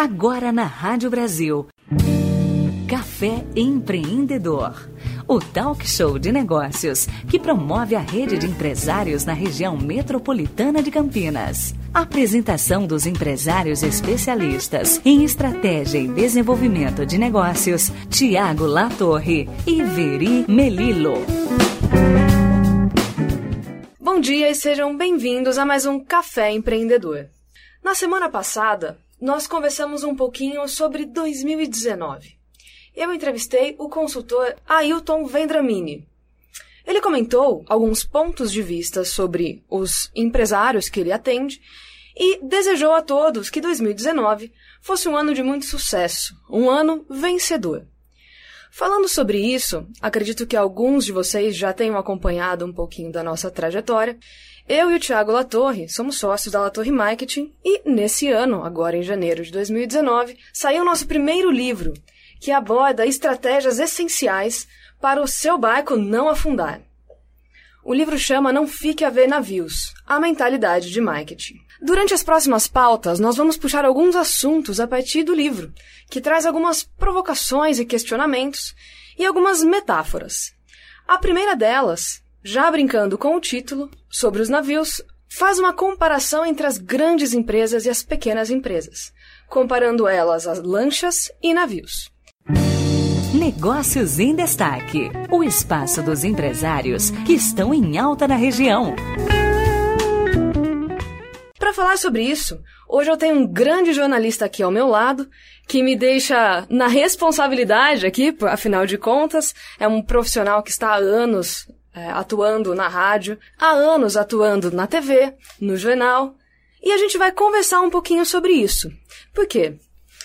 Agora na Rádio Brasil. Café Empreendedor. O talk show de negócios que promove a rede de empresários na região metropolitana de Campinas. Apresentação dos empresários especialistas em estratégia e desenvolvimento de negócios, Tiago Latorre e Veri Melilo. Bom dia e sejam bem-vindos a mais um Café Empreendedor. Na semana passada, nós conversamos um pouquinho sobre 2019. Eu entrevistei o consultor Ailton Vendramini. Ele comentou alguns pontos de vista sobre os empresários que ele atende e desejou a todos que 2019 fosse um ano de muito sucesso, um ano vencedor. Falando sobre isso, acredito que alguns de vocês já tenham acompanhado um pouquinho da nossa trajetória. Eu e o Thiago Latorre somos sócios da Latorre Marketing e, nesse ano, agora em janeiro de 2019, saiu nosso primeiro livro, que aborda estratégias essenciais para o seu barco não afundar. O livro chama Não Fique a Ver Navios A Mentalidade de Marketing. Durante as próximas pautas, nós vamos puxar alguns assuntos a partir do livro, que traz algumas provocações e questionamentos e algumas metáforas. A primeira delas, já brincando com o título, sobre os navios, faz uma comparação entre as grandes empresas e as pequenas empresas, comparando elas a lanchas e navios. Negócios em Destaque o espaço dos empresários que estão em alta na região. Para falar sobre isso, hoje eu tenho um grande jornalista aqui ao meu lado, que me deixa na responsabilidade aqui, afinal de contas, é um profissional que está há anos é, atuando na rádio, há anos atuando na TV, no jornal, e a gente vai conversar um pouquinho sobre isso. Por quê?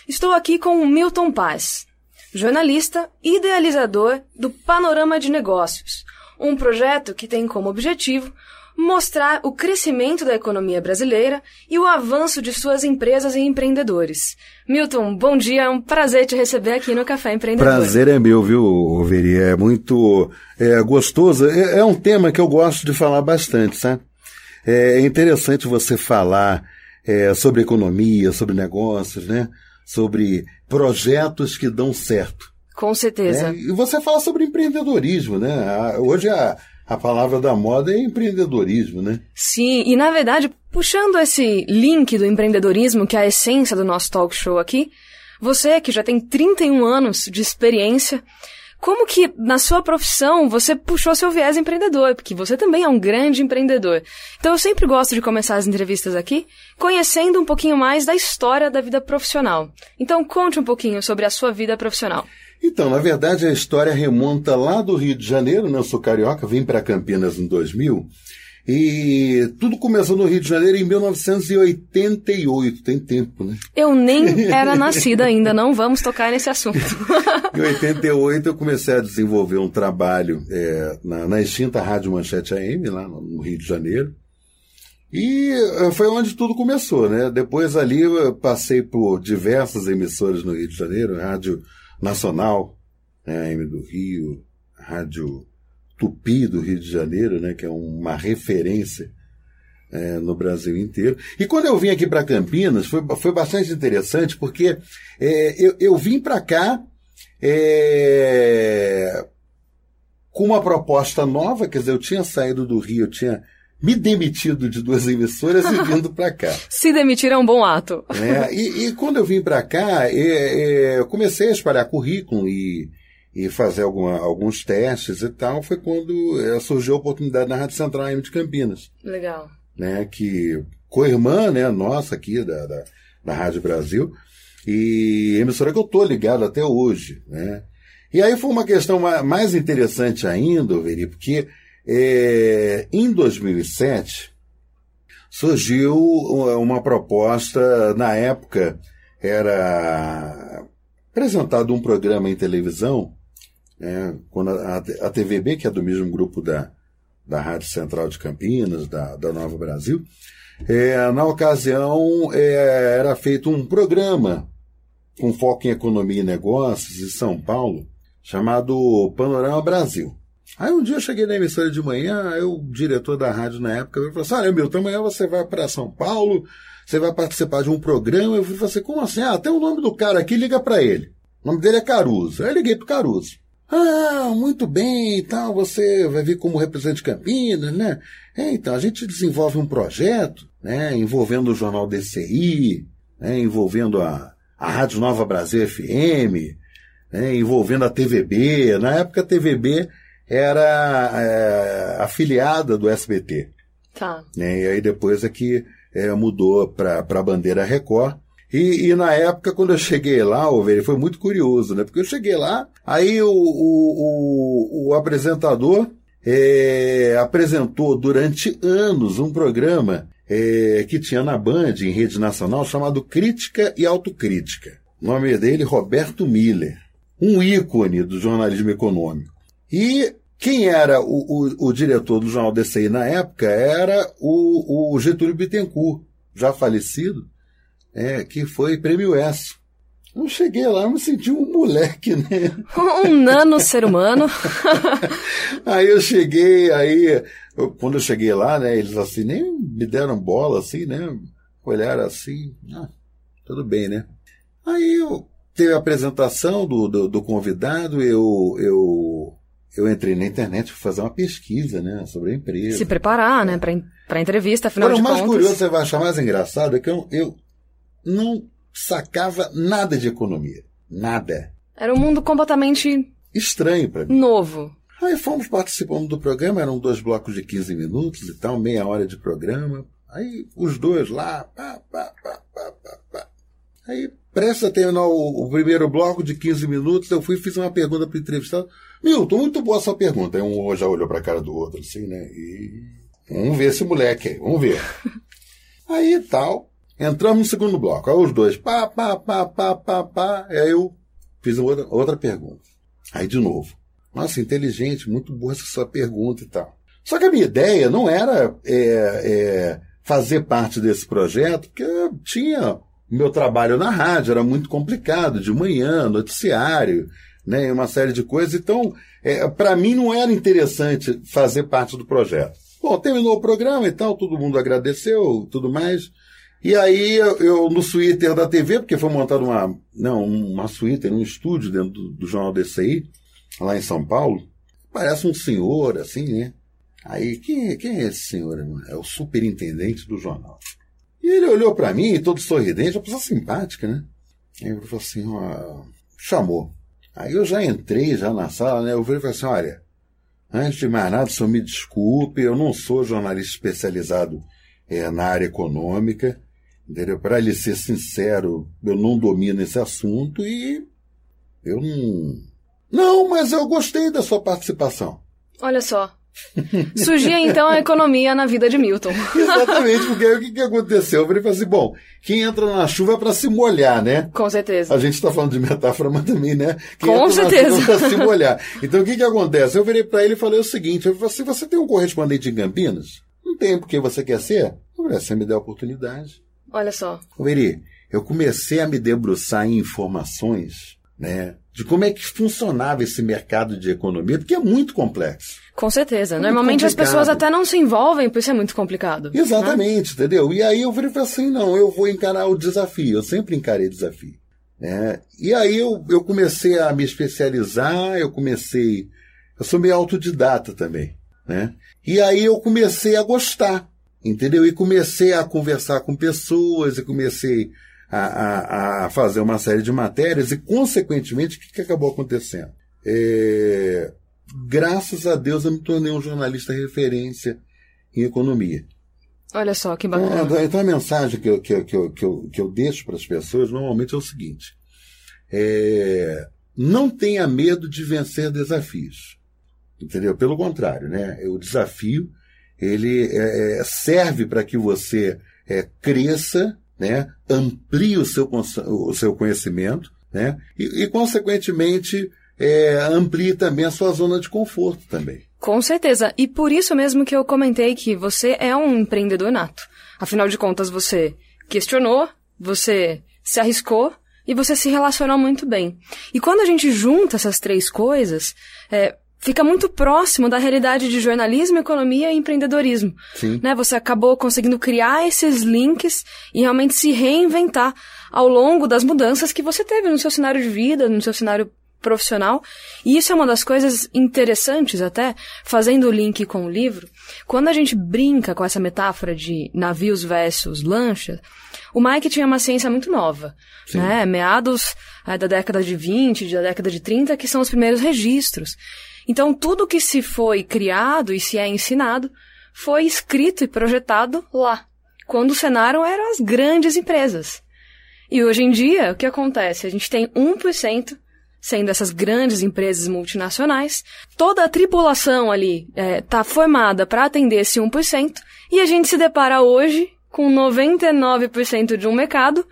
Estou aqui com o Milton Paz, jornalista e idealizador do Panorama de Negócios, um projeto que tem como objetivo mostrar o crescimento da economia brasileira e o avanço de suas empresas e empreendedores. Milton, bom dia, é um prazer te receber aqui no Café Empreendedor. Prazer é meu, viu, Veri? É muito é, gostoso. É, é, um tema que eu gosto de falar bastante, sabe? É interessante você falar é, sobre economia, sobre negócios, né? Sobre projetos que dão certo. Com certeza. Né? E você fala sobre empreendedorismo, né? Hoje a a palavra da moda é empreendedorismo, né? Sim, e na verdade, puxando esse link do empreendedorismo, que é a essência do nosso talk show aqui, você que já tem 31 anos de experiência, como que na sua profissão você puxou seu viés empreendedor? Porque você também é um grande empreendedor. Então eu sempre gosto de começar as entrevistas aqui conhecendo um pouquinho mais da história da vida profissional. Então conte um pouquinho sobre a sua vida profissional. Então, na verdade, a história remonta lá do Rio de Janeiro, né? Eu sou carioca, vim para Campinas em 2000. E tudo começou no Rio de Janeiro em 1988, tem tempo, né? Eu nem era nascida ainda, não vamos tocar nesse assunto. em 88 eu comecei a desenvolver um trabalho é, na, na extinta Rádio Manchete AM, lá no Rio de Janeiro. E eh, foi onde tudo começou, né? Depois ali eu passei por diversas emissoras no Rio de Janeiro, Rádio Nacional, né, AM do Rio, Rádio Tupi do Rio de Janeiro, né, que é uma referência é, no Brasil inteiro. E quando eu vim aqui para Campinas, foi, foi bastante interessante, porque é, eu, eu vim para cá é, com uma proposta nova, quer dizer, eu tinha saído do Rio, eu tinha me demitido de duas emissoras e vindo para cá. Se demitir é um bom ato. É, e, e, quando eu vim para cá, é, é, eu comecei a espalhar currículo e, e fazer alguma, alguns testes e tal. Foi quando é, surgiu a oportunidade na Rádio Central AM de Campinas. Legal. Né, que co-irmã né, nossa aqui da, da, da Rádio Brasil e emissora que eu tô ligado até hoje. Né? E aí foi uma questão mais interessante ainda, Veri, porque é, em 2007, surgiu uma proposta, na época era apresentado um programa em televisão, né, quando a, a, TVB, que é do mesmo grupo da, da Rádio Central de Campinas, da, da Nova Brasil, é, na ocasião é, era feito um programa com foco em economia e negócios em São Paulo, chamado Panorama Brasil. Aí um dia eu cheguei na emissora de manhã, aí o diretor da rádio na época falou assim: Olha, Milton, amanhã você vai para São Paulo, você vai participar de um programa. Eu falei assim: Como assim? Ah, tem o nome do cara aqui, liga para ele. O nome dele é Caruso. Aí eu liguei pro Caruso. Ah, muito bem e tal, você vai vir como representante de Campinas, né? É, então, a gente desenvolve um projeto, né, envolvendo o jornal DCI, né, envolvendo a, a Rádio Nova Brasil FM, né, envolvendo a TVB. Na época, a TVB era é, afiliada do SBT. Tá. Né, e aí depois é que é, mudou para a bandeira Record. E, e, na época, quando eu cheguei lá, velho, foi muito curioso, né? Porque eu cheguei lá, aí o, o, o, o apresentador é, apresentou durante anos um programa é, que tinha na Band, em rede nacional, chamado Crítica e Autocrítica. O nome dele, Roberto Miller. Um ícone do jornalismo econômico. E quem era o, o, o diretor do jornal DCI na época era o, o Getúlio Bittencourt, já falecido, é, que foi prêmio S. Eu cheguei lá, eu me senti um moleque, né? Um nano ser humano. aí eu cheguei, aí, eu, quando eu cheguei lá, né, eles assim, nem me deram bola, assim, né? Olharam assim, ah, tudo bem, né? Aí eu teve a apresentação do, do, do convidado, eu, eu, eu entrei na internet para fazer uma pesquisa, né, sobre a empresa. Se preparar, né, para a entrevista, afinal Agora, de contas. O mais curioso, você vai achar mais engraçado, é que eu, eu não sacava nada de economia. Nada. Era um mundo completamente estranho para mim. Novo. Aí fomos participando do programa, eram dois blocos de 15 minutos e tal, meia hora de programa. Aí os dois lá, pá, pá, pá, pá, pá, pá. Aí, presta a terminar o, o, primeiro bloco de 15 minutos, eu fui e fiz uma pergunta para o entrevistado. Milton, muito boa essa pergunta. Aí um já olhou para a cara do outro, assim, né? E vamos ver esse moleque aí, vamos ver. aí tal, entramos no segundo bloco. Aí os dois, pá, pá, pá, pá, pá, pá. Aí eu fiz outra, outra pergunta. Aí de novo. Nossa, inteligente, muito boa essa sua pergunta e tal. Só que a minha ideia não era é, é, fazer parte desse projeto, porque tinha meu trabalho na rádio, era muito complicado, de manhã, noticiário, né, uma série de coisas. Então, é, para mim não era interessante fazer parte do projeto. Bom, terminou o programa e tal, todo mundo agradeceu, tudo mais. E aí eu, no suíter da TV, porque foi montado uma, não, uma suíter, um estúdio dentro do, do jornal DCI, lá em São Paulo, parece um senhor, assim, né? Aí, quem, quem é esse senhor? É o superintendente do jornal. E ele olhou para mim, todo sorridente, uma pessoa simpática, né? Aí ele falou assim, ó, chamou. Aí eu já entrei já na sala, né? Eu falei assim, olha, antes de mais nada, senhor me desculpe, eu não sou jornalista especializado é, na área econômica, entendeu? Para lhe ser sincero, eu não domino esse assunto e eu não não, mas eu gostei da sua participação. Olha só. Surgia então a economia na vida de Milton. Exatamente, porque aí o que, que aconteceu? Eu falei assim: bom, quem entra na chuva é para se molhar, né? Com certeza. A gente está falando de metáfora, mas também, né? Quem Com certeza. É para se molhar. Então o que, que acontece? Eu virei para ele e falei o seguinte: eu falei assim, você tem um correspondente em Campinas? Não tem, porque você quer ser? Eu falei, você me deu a oportunidade. Olha só. Virei, eu comecei a me debruçar em informações, né? De como é que funcionava esse mercado de economia, porque é muito complexo. Com certeza. É Normalmente as pessoas até não se envolvem, por isso é muito complicado. Né? Exatamente, né? entendeu? E aí eu falei assim, não, eu vou encarar o desafio. Eu sempre encarei desafio. Né? E aí eu, eu comecei a me especializar, eu comecei... Eu sou meio autodidata também, né? E aí eu comecei a gostar, entendeu? E comecei a conversar com pessoas, e comecei a, a, a fazer uma série de matérias e, consequentemente, o que, que acabou acontecendo? É, graças a Deus eu me tornei um jornalista referência em economia. Olha só, que bacana. Então, então a mensagem que eu, que eu, que eu, que eu, que eu deixo para as pessoas normalmente é o seguinte: é, não tenha medo de vencer desafios. Entendeu? Pelo contrário, né? O desafio ele é, é serve para que você é, cresça né? amplie o seu, o seu conhecimento né? e, e consequentemente, é, amplie também a sua zona de conforto também. Com certeza. E por isso mesmo que eu comentei que você é um empreendedor nato. Afinal de contas, você questionou, você se arriscou e você se relacionou muito bem. E quando a gente junta essas três coisas, é, fica muito próximo da realidade de jornalismo, economia e empreendedorismo. Sim. Né? Você acabou conseguindo criar esses links e realmente se reinventar ao longo das mudanças que você teve no seu cenário de vida, no seu cenário profissional. E isso é uma das coisas interessantes até, fazendo o link com o livro. Quando a gente brinca com essa metáfora de navios versus lanchas, o marketing é uma ciência muito nova. Né? Meados é, da década de 20, da década de 30, que são os primeiros registros. Então, tudo que se foi criado e se é ensinado foi escrito e projetado lá, quando o cenário eram as grandes empresas. E hoje em dia, o que acontece? A gente tem 1% sendo essas grandes empresas multinacionais, toda a tripulação ali está é, formada para atender esse 1%, e a gente se depara hoje com 99% de um mercado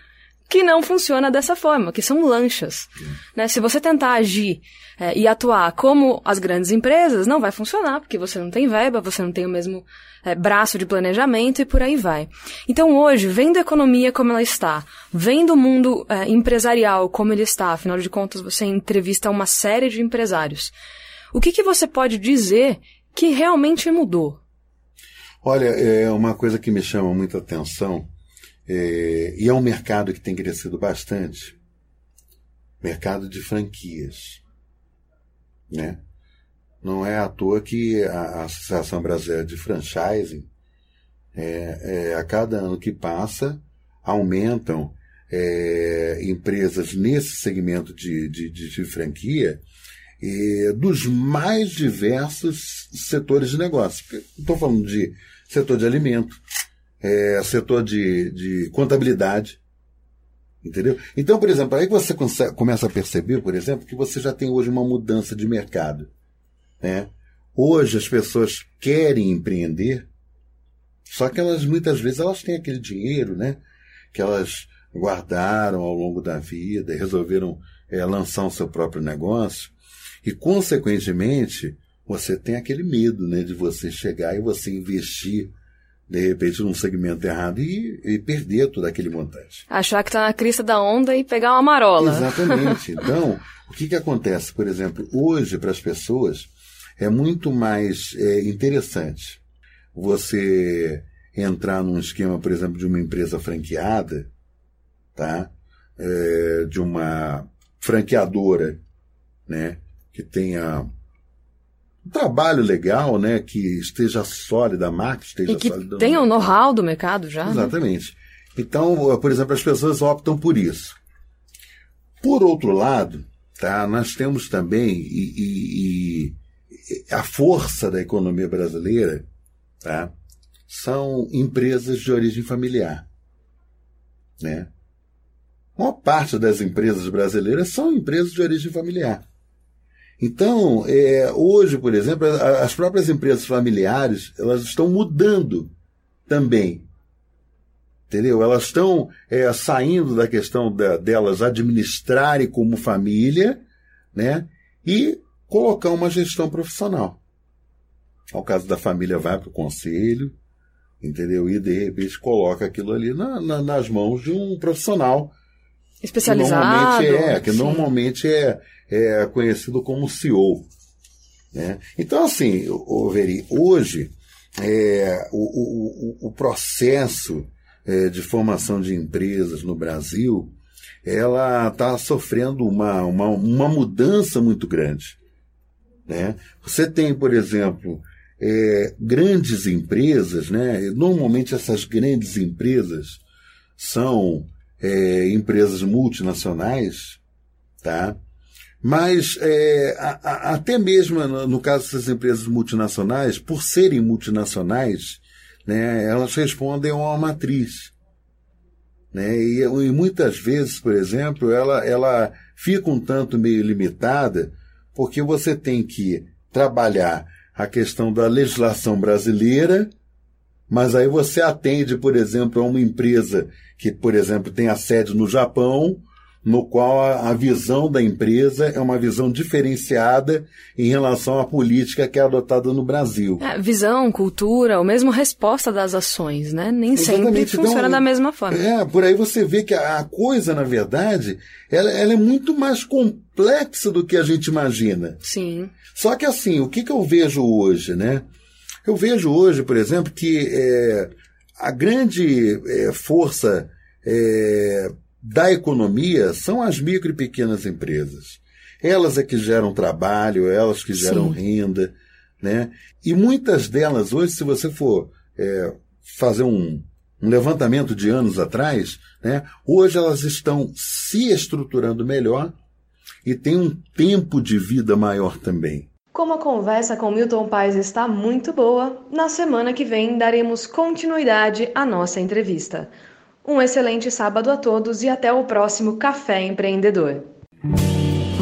que não funciona dessa forma, que são lanchas. Né? Se você tentar agir é, e atuar como as grandes empresas, não vai funcionar, porque você não tem verba, você não tem o mesmo é, braço de planejamento e por aí vai. Então hoje, vendo a economia como ela está, vendo o mundo é, empresarial como ele está, afinal de contas você entrevista uma série de empresários, o que, que você pode dizer que realmente mudou? Olha, é uma coisa que me chama muita atenção, é, e é um mercado que tem crescido bastante, mercado de franquias, né? Não é à toa que a Associação Brasileira de Franchising, é, é, a cada ano que passa, aumentam é, empresas nesse segmento de, de, de, de franquia dos mais diversos setores de negócio. Estou falando de setor de alimento, é, setor de, de contabilidade, entendeu? Então, por exemplo, aí você começa a perceber, por exemplo, que você já tem hoje uma mudança de mercado. Né? Hoje as pessoas querem empreender, só que elas muitas vezes elas têm aquele dinheiro, né? Que elas guardaram ao longo da vida e resolveram é, lançar o seu próprio negócio. E, consequentemente, você tem aquele medo né, de você chegar e você investir de repente num segmento errado e, e perder todo aquele montante. Achar que está na crista da onda e pegar uma marola. Exatamente. Então, o que, que acontece, por exemplo, hoje para as pessoas é muito mais é, interessante você entrar num esquema, por exemplo, de uma empresa franqueada, tá? É, de uma franqueadora, né? Que tenha um trabalho legal, né? Que esteja sólida, a marca esteja e que sólida. tenha o know-how do mercado já. Né? Exatamente. Né? Então, por exemplo, as pessoas optam por isso. Por outro lado, tá? Nós temos também e, e, e a força da economia brasileira tá? são empresas de origem familiar. Né? A maior parte das empresas brasileiras são empresas de origem familiar. Então, é, hoje, por exemplo, as próprias empresas familiares elas estão mudando também. Entendeu? Elas estão é, saindo da questão da, delas administrarem como família, né? E colocar uma gestão profissional. Ao caso da família, vai para o conselho, entendeu? E de repente coloca aquilo ali na, na, nas mãos de um profissional. Especializado. Que normalmente é, que normalmente é, é conhecido como CEO. Né? Então, assim, Veri, hoje é, o, o, o processo é, de formação de empresas no Brasil ela está sofrendo uma, uma, uma mudança muito grande. Né? Você tem, por exemplo, é, grandes empresas, né? normalmente essas grandes empresas são é, empresas multinacionais, tá? Mas é, a, a, até mesmo no, caso dessas empresas multinacionais, por serem multinacionais, né, elas respondem a uma matriz. Né? E, e muitas vezes, por exemplo, ela, ela fica um tanto meio limitada porque você tem que trabalhar a questão da legislação brasileira, mas aí você atende, por exemplo, a uma empresa que, por exemplo, tem a sede no Japão, no qual a, visão da empresa é uma visão diferenciada em relação à política que é adotada no Brasil. É, visão, cultura, ou mesmo resposta das ações, né? Nem Exatamente. sempre funciona então, da mesma forma. É, por aí você vê que a, a coisa, na verdade, ela, ela, é muito mais complexa do que a gente imagina. Sim. Só que assim, o que, que eu vejo hoje, né? Eu vejo hoje, por exemplo, que é, a grande é, força é, da economia são as micro e pequenas empresas. Elas é que geram trabalho, elas que geram Sim. renda, né? E muitas delas hoje, se você for é, fazer um, um levantamento de anos atrás, né? Hoje elas estão se estruturando melhor e têm um tempo de vida maior também. Como a conversa com Milton Paes está muito boa, na semana que vem daremos continuidade à nossa entrevista. Um excelente sábado a todos e até o próximo Café Empreendedor.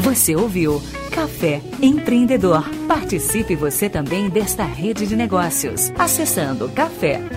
Você ouviu Café Empreendedor. Participe você também desta rede de negócios acessando café.tv.br.